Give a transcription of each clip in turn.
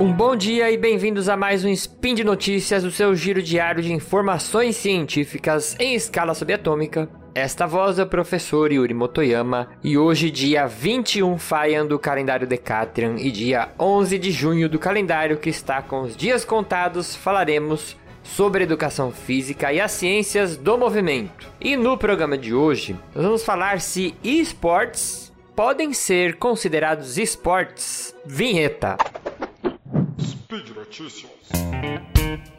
Um bom dia e bem-vindos a mais um Spin de Notícias, o seu giro diário de informações científicas em escala subatômica. Esta voz é o professor Yuri Motoyama e hoje, dia 21 Faian do calendário Decatrian e dia 11 de junho do calendário que está com os dias contados, falaremos sobre educação física e as ciências do movimento. E no programa de hoje, nós vamos falar se esportes podem ser considerados esportes. Vinheta. Massachusetts.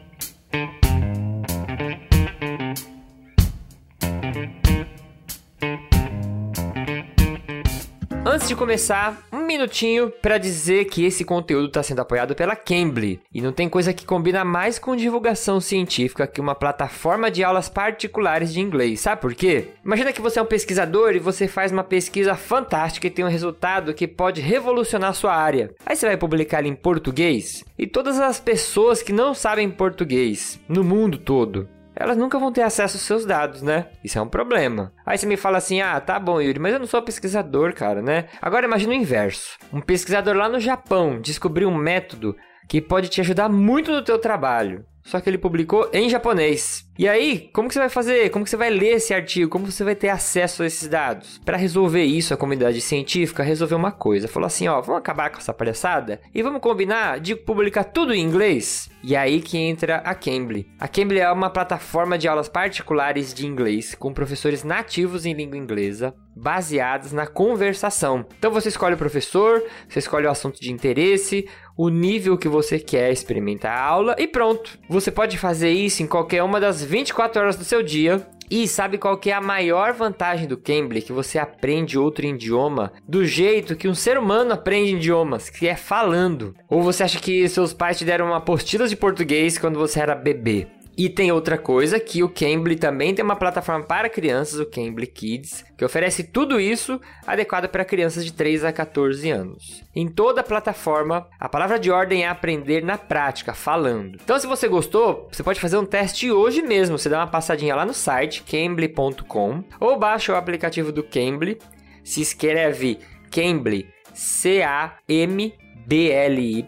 Antes de começar, um minutinho para dizer que esse conteúdo está sendo apoiado pela Cambly. E não tem coisa que combina mais com divulgação científica que uma plataforma de aulas particulares de inglês. Sabe por quê? Imagina que você é um pesquisador e você faz uma pesquisa fantástica e tem um resultado que pode revolucionar sua área. Aí você vai publicar ele em português e todas as pessoas que não sabem português no mundo todo elas nunca vão ter acesso aos seus dados, né? Isso é um problema. Aí você me fala assim: ah, tá bom, Yuri, mas eu não sou pesquisador, cara, né? Agora imagina o inverso: um pesquisador lá no Japão descobriu um método que pode te ajudar muito no teu trabalho. Só que ele publicou em japonês. E aí, como que você vai fazer? Como que você vai ler esse artigo? Como você vai ter acesso a esses dados? Para resolver isso, a comunidade científica resolveu uma coisa. Falou assim, ó, vamos acabar com essa palhaçada e vamos combinar de publicar tudo em inglês? E aí que entra a Cambly. A Cambly é uma plataforma de aulas particulares de inglês com professores nativos em língua inglesa, baseados na conversação. Então você escolhe o professor, você escolhe o assunto de interesse, o nível que você quer experimentar a aula e pronto. Você pode fazer isso em qualquer uma das 24 horas do seu dia. E sabe qual que é a maior vantagem do Cambly? Que você aprende outro idioma do jeito que um ser humano aprende idiomas, que é falando. Ou você acha que seus pais te deram apostilas de português quando você era bebê? E tem outra coisa que o Cambly também tem uma plataforma para crianças, o Cambly Kids, que oferece tudo isso adequado para crianças de 3 a 14 anos. Em toda a plataforma, a palavra de ordem é aprender na prática, falando. Então, se você gostou, você pode fazer um teste hoje mesmo. Você dá uma passadinha lá no site cambly.com ou baixa o aplicativo do Cambly. Se escreve Cambly, C-A-M BLY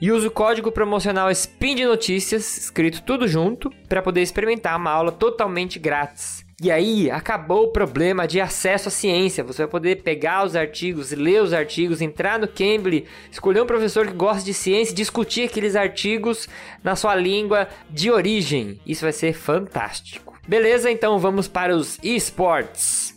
e use o código promocional SPIN de Notícias, escrito tudo junto, para poder experimentar uma aula totalmente grátis. E aí, acabou o problema de acesso à ciência. Você vai poder pegar os artigos, ler os artigos, entrar no Cambly, escolher um professor que gosta de ciência e discutir aqueles artigos na sua língua de origem. Isso vai ser fantástico. Beleza, então vamos para os esportes.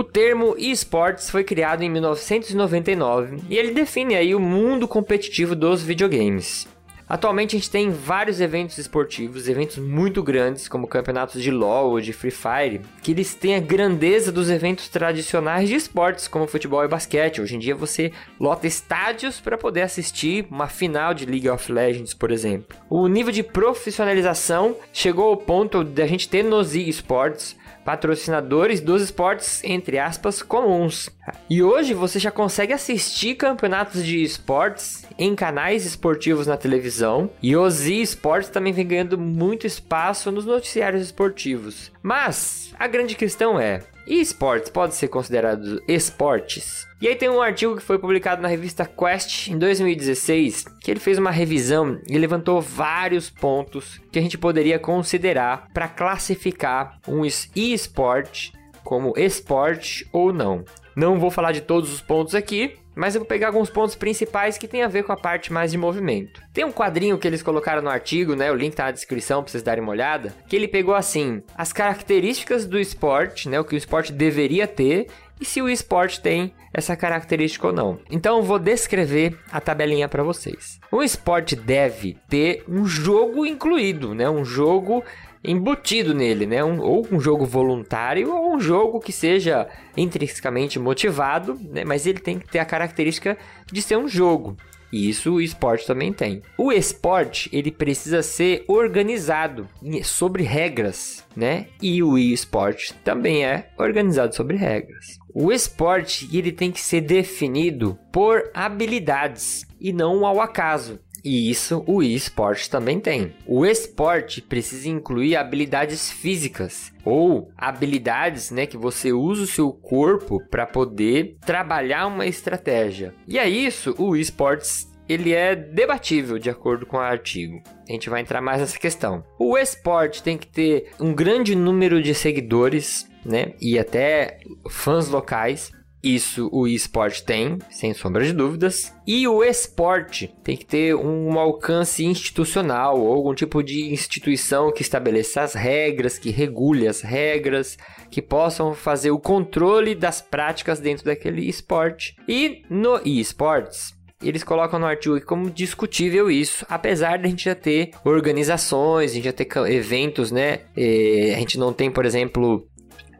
O termo esportes foi criado em 1999 e ele define aí o mundo competitivo dos videogames. Atualmente a gente tem vários eventos esportivos, eventos muito grandes, como campeonatos de LoL ou de Free Fire, que eles têm a grandeza dos eventos tradicionais de esportes, como futebol e basquete. Hoje em dia você lota estádios para poder assistir uma final de League of Legends, por exemplo. O nível de profissionalização chegou ao ponto de a gente ter nos esportes patrocinadores dos esportes, entre aspas, comuns. E hoje você já consegue assistir campeonatos de esportes em canais esportivos na televisão. E os esportes também vem ganhando muito espaço nos noticiários esportivos. Mas a grande questão é: e esportes podem ser considerados esportes? E aí tem um artigo que foi publicado na revista Quest em 2016, que ele fez uma revisão e levantou vários pontos que a gente poderia considerar para classificar um e-sport como esporte ou não. Não vou falar de todos os pontos aqui, mas eu vou pegar alguns pontos principais que tem a ver com a parte mais de movimento. Tem um quadrinho que eles colocaram no artigo, né? O link tá na descrição para vocês darem uma olhada, que ele pegou assim, as características do esporte, né, o que o esporte deveria ter e se o esporte tem essa característica ou não. Então vou descrever a tabelinha para vocês. O esporte deve ter um jogo incluído, né? Um jogo embutido nele, né? Um, ou um jogo voluntário ou um jogo que seja intrinsecamente motivado, né? Mas ele tem que ter a característica de ser um jogo. E isso o esporte também tem. O esporte, ele precisa ser organizado sobre regras, né? E o esporte também é organizado sobre regras. O esporte, ele tem que ser definido por habilidades e não ao acaso. E isso o eSport também tem. O esporte precisa incluir habilidades físicas ou habilidades, né, que você usa o seu corpo para poder trabalhar uma estratégia. E é isso o esportes ele é debatível de acordo com o artigo. A gente vai entrar mais nessa questão. O esporte tem que ter um grande número de seguidores, né, e até fãs locais isso o esporte tem, sem sombra de dúvidas. E o esporte tem que ter um alcance institucional ou algum tipo de instituição que estabeleça as regras, que regule as regras, que possam fazer o controle das práticas dentro daquele esporte. E no esportes, eles colocam no artigo como discutível isso, apesar de a gente já ter organizações, a gente já ter eventos, né? E a gente não tem, por exemplo,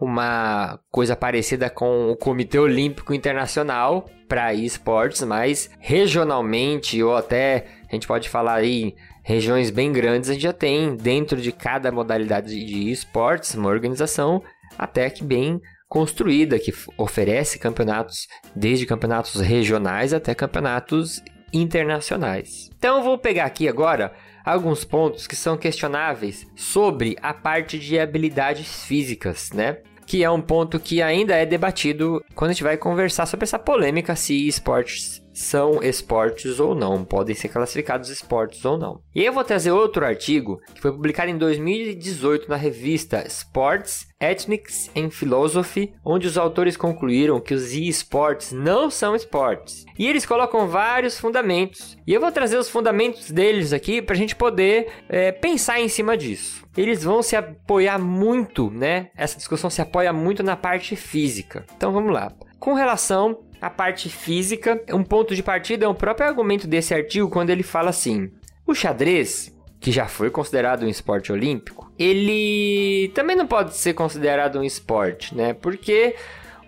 uma coisa parecida com o Comitê Olímpico Internacional para esportes, mas regionalmente ou até a gente pode falar aí regiões bem grandes, a gente já tem dentro de cada modalidade de esportes uma organização até que bem construída que oferece campeonatos desde campeonatos regionais até campeonatos internacionais. Então vou pegar aqui agora alguns pontos que são questionáveis sobre a parte de habilidades físicas, né? Que é um ponto que ainda é debatido quando a gente vai conversar sobre essa polêmica se esportes são esportes ou não, podem ser classificados esportes ou não. E eu vou trazer outro artigo que foi publicado em 2018 na revista Sports Ethnics and Philosophy, onde os autores concluíram que os esportes não são esportes. E eles colocam vários fundamentos. E eu vou trazer os fundamentos deles aqui para a gente poder é, pensar em cima disso. Eles vão se apoiar muito, né? Essa discussão se apoia muito na parte física. Então vamos lá. Com relação a parte física, um ponto de partida é o próprio argumento desse artigo quando ele fala assim: o xadrez, que já foi considerado um esporte olímpico, ele também não pode ser considerado um esporte, né? Porque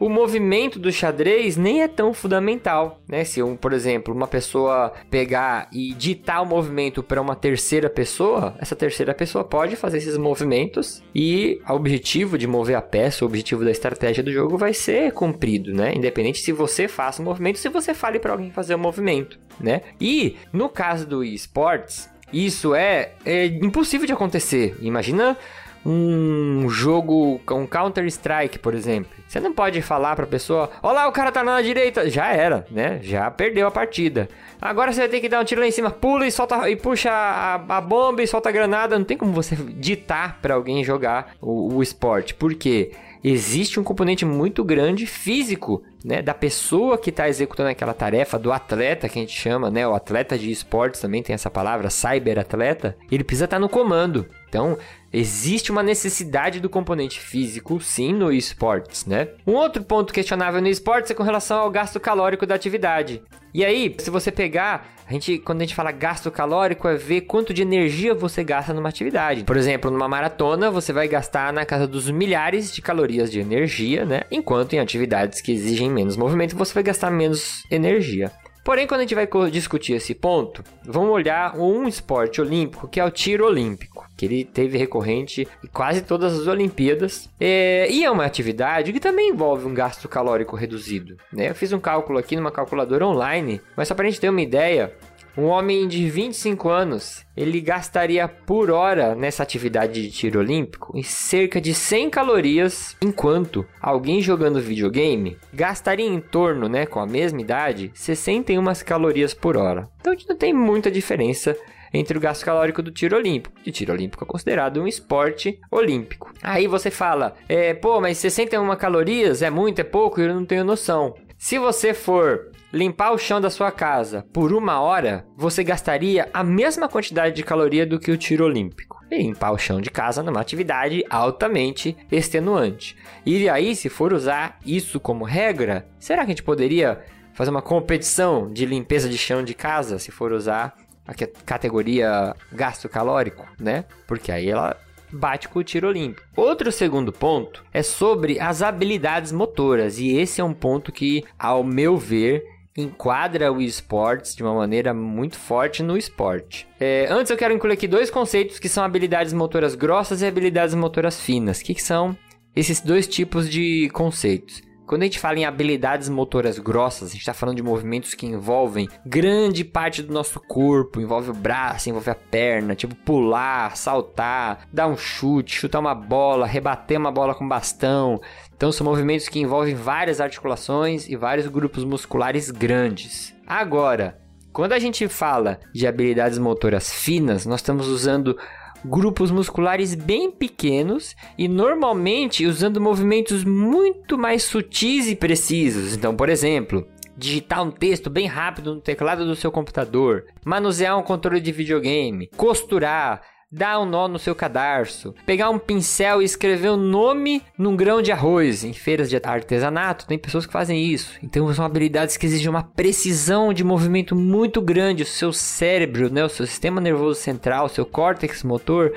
o movimento do xadrez nem é tão fundamental, né? Se, um, por exemplo, uma pessoa pegar e ditar o movimento para uma terceira pessoa, essa terceira pessoa pode fazer esses movimentos e o objetivo de mover a peça, o objetivo da estratégia do jogo vai ser cumprido, né? Independente se você faça o movimento, se você fale para alguém fazer o movimento, né? E no caso do esportes, isso é, é impossível de acontecer. Imagina um jogo, um Counter-Strike, por exemplo. Você não pode falar pra pessoa, olá, o cara tá na direita. Já era, né? Já perdeu a partida. Agora você vai ter que dar um tiro lá em cima, pula e solta e puxa a, a bomba e solta a granada. Não tem como você ditar para alguém jogar o, o esporte. Por quê? Existe um componente muito grande físico, né, da pessoa que está executando aquela tarefa, do atleta que a gente chama, né, o atleta de esportes também tem essa palavra, cyberatleta. Ele precisa estar tá no comando. Então, Existe uma necessidade do componente físico, sim, no esportes, né? Um outro ponto questionável no esportes é com relação ao gasto calórico da atividade. E aí, se você pegar, a gente, quando a gente fala gasto calórico, é ver quanto de energia você gasta numa atividade. Por exemplo, numa maratona, você vai gastar na casa dos milhares de calorias de energia, né? Enquanto em atividades que exigem menos movimento, você vai gastar menos energia. Porém, quando a gente vai discutir esse ponto, vamos olhar um esporte olímpico que é o tiro olímpico, que ele teve recorrente em quase todas as Olimpíadas. É, e é uma atividade que também envolve um gasto calórico reduzido. Né? Eu fiz um cálculo aqui numa calculadora online, mas só para a gente ter uma ideia, um homem de 25 anos, ele gastaria por hora nessa atividade de tiro olímpico em cerca de 100 calorias, enquanto alguém jogando videogame gastaria em torno, né, com a mesma idade, 61 calorias por hora. Então não tem muita diferença entre o gasto calórico do tiro olímpico. E tiro olímpico é considerado um esporte olímpico. Aí você fala, é, pô, mas 61 calorias é muito, é pouco? Eu não tenho noção. Se você for limpar o chão da sua casa por uma hora, você gastaria a mesma quantidade de caloria do que o tiro olímpico. E limpar o chão de casa numa atividade altamente extenuante. E aí, se for usar isso como regra, será que a gente poderia fazer uma competição de limpeza de chão de casa se for usar a categoria gasto calórico, né? Porque aí ela bate com o tiro olímpico. Outro segundo ponto é sobre as habilidades motoras, e esse é um ponto que, ao meu ver, enquadra o esportes de uma maneira muito forte no esporte. É, antes eu quero incluir aqui dois conceitos que são habilidades motoras grossas e habilidades motoras finas. O que, que são esses dois tipos de conceitos? Quando a gente fala em habilidades motoras grossas, a gente está falando de movimentos que envolvem grande parte do nosso corpo, envolve o braço, envolve a perna, tipo pular, saltar, dar um chute, chutar uma bola, rebater uma bola com bastão. Então são movimentos que envolvem várias articulações e vários grupos musculares grandes. Agora, quando a gente fala de habilidades motoras finas, nós estamos usando grupos musculares bem pequenos e normalmente usando movimentos muito mais sutis e precisos. Então, por exemplo, digitar um texto bem rápido no teclado do seu computador, manusear um controle de videogame, costurar, dar um nó no seu cadarço, pegar um pincel e escrever o um nome num grão de arroz. Em feiras de artesanato, tem pessoas que fazem isso. Então são habilidades que exigem uma precisão de movimento muito grande. O seu cérebro, né, o seu sistema nervoso central, o seu córtex motor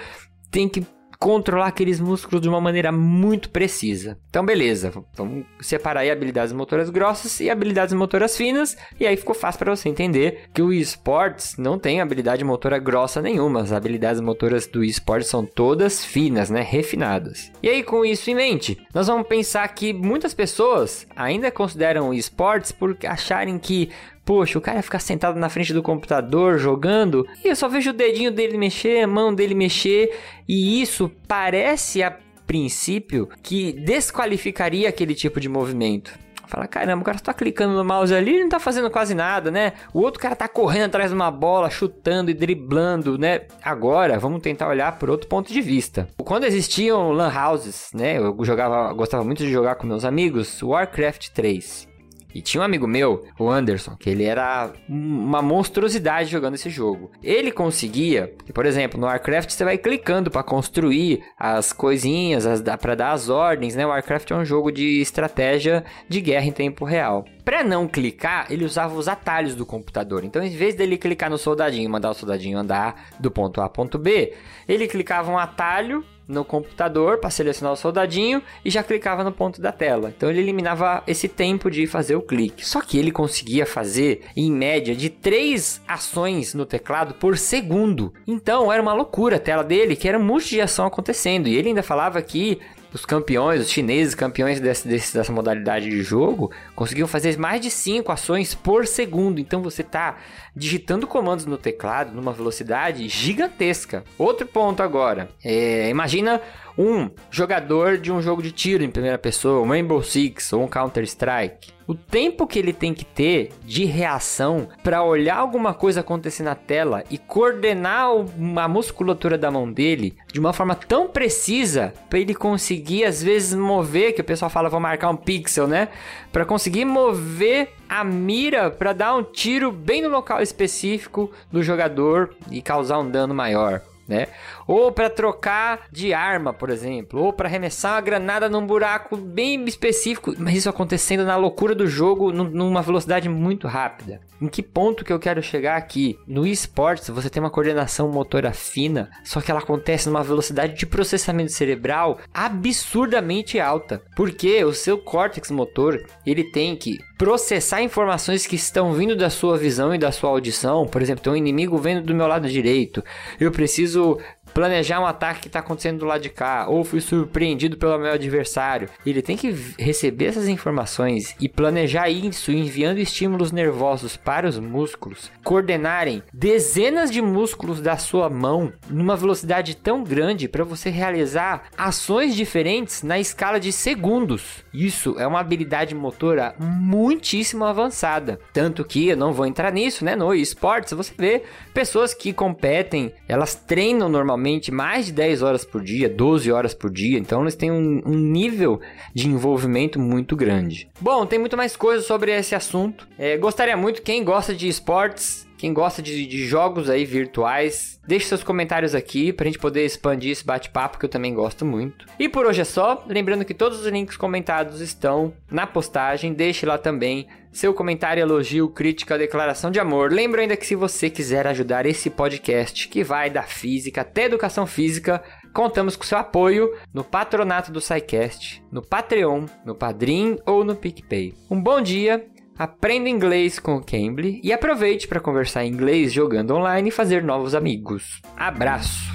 tem que controlar aqueles músculos de uma maneira muito precisa. Então, beleza, vamos separar aí habilidades motoras grossas e habilidades motoras finas, e aí ficou fácil para você entender que o esportes não tem habilidade motora grossa nenhuma, as habilidades motoras do esportes são todas finas, né, refinadas. E aí, com isso em mente, nós vamos pensar que muitas pessoas ainda consideram esportes por acharem que Poxa, o cara ficar sentado na frente do computador jogando e eu só vejo o dedinho dele mexer, a mão dele mexer, e isso parece a princípio que desqualificaria aquele tipo de movimento. Fala, caramba, o cara tá clicando no mouse ali e não tá fazendo quase nada, né? O outro cara tá correndo atrás de uma bola, chutando e driblando, né? Agora, vamos tentar olhar por outro ponto de vista. Quando existiam lan houses, né? Eu jogava, gostava muito de jogar com meus amigos Warcraft 3. E tinha um amigo meu, o Anderson, que ele era uma monstruosidade jogando esse jogo. Ele conseguia, por exemplo, no Warcraft você vai clicando para construir as coisinhas, para dar as ordens, né? O Warcraft é um jogo de estratégia de guerra em tempo real. Para não clicar, ele usava os atalhos do computador. Então, em vez dele clicar no soldadinho e mandar o soldadinho andar do ponto A ao ponto B, ele clicava um atalho no computador para selecionar o soldadinho e já clicava no ponto da tela. Então ele eliminava esse tempo de fazer o clique. Só que ele conseguia fazer em média de três ações no teclado por segundo. Então era uma loucura a tela dele, que era um monte de ação acontecendo. E ele ainda falava que os campeões, os chineses campeões desse, dessa modalidade de jogo, conseguiam fazer mais de 5 ações por segundo. Então você está digitando comandos no teclado numa velocidade gigantesca. Outro ponto agora, é, imagina um jogador de um jogo de tiro em primeira pessoa, um Rainbow Six ou um Counter Strike o tempo que ele tem que ter de reação para olhar alguma coisa acontecer na tela e coordenar a musculatura da mão dele de uma forma tão precisa para ele conseguir às vezes mover, que o pessoal fala vou marcar um pixel, né? Para conseguir mover a mira para dar um tiro bem no local específico do jogador e causar um dano maior né? Ou para trocar de arma, por exemplo, ou para arremessar uma granada num buraco bem específico, mas isso acontecendo na loucura do jogo numa velocidade muito rápida. Em que ponto que eu quero chegar aqui? No esportes, você tem uma coordenação motora fina, só que ela acontece numa velocidade de processamento cerebral absurdamente alta, porque o seu córtex motor, ele tem que processar informações que estão vindo da sua visão e da sua audição. Por exemplo, tem um inimigo vendo do meu lado direito. Eu preciso preciso planejar um ataque que está acontecendo do lado de cá, ou fui surpreendido pelo meu adversário. Ele tem que receber essas informações e planejar isso enviando estímulos nervosos para os músculos, coordenarem dezenas de músculos da sua mão numa velocidade tão grande para você realizar ações diferentes na escala de segundos. Isso é uma habilidade motora muitíssimo avançada, tanto que eu não vou entrar nisso, né? No esportes você vê pessoas que competem, elas treinam normalmente mais de 10 horas por dia, 12 horas por dia, então eles têm um, um nível de envolvimento muito grande. Bom, tem muito mais coisas sobre esse assunto. É, gostaria muito, quem gosta de esportes, quem gosta de, de, jogos aí virtuais, deixe seus comentários aqui pra gente poder expandir esse bate-papo que eu também gosto muito. E por hoje é só, lembrando que todos os links comentados estão na postagem, deixe lá também seu comentário, elogio, crítica, declaração de amor. Lembro ainda que se você quiser ajudar esse podcast, que vai da física até educação física, contamos com seu apoio no patronato do SciCast, no Patreon, no Padrim ou no PicPay. Um bom dia, Aprenda inglês com o Cambly e aproveite para conversar inglês jogando online e fazer novos amigos. Abraço!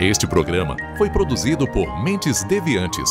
Este programa foi produzido por Mentes Deviantes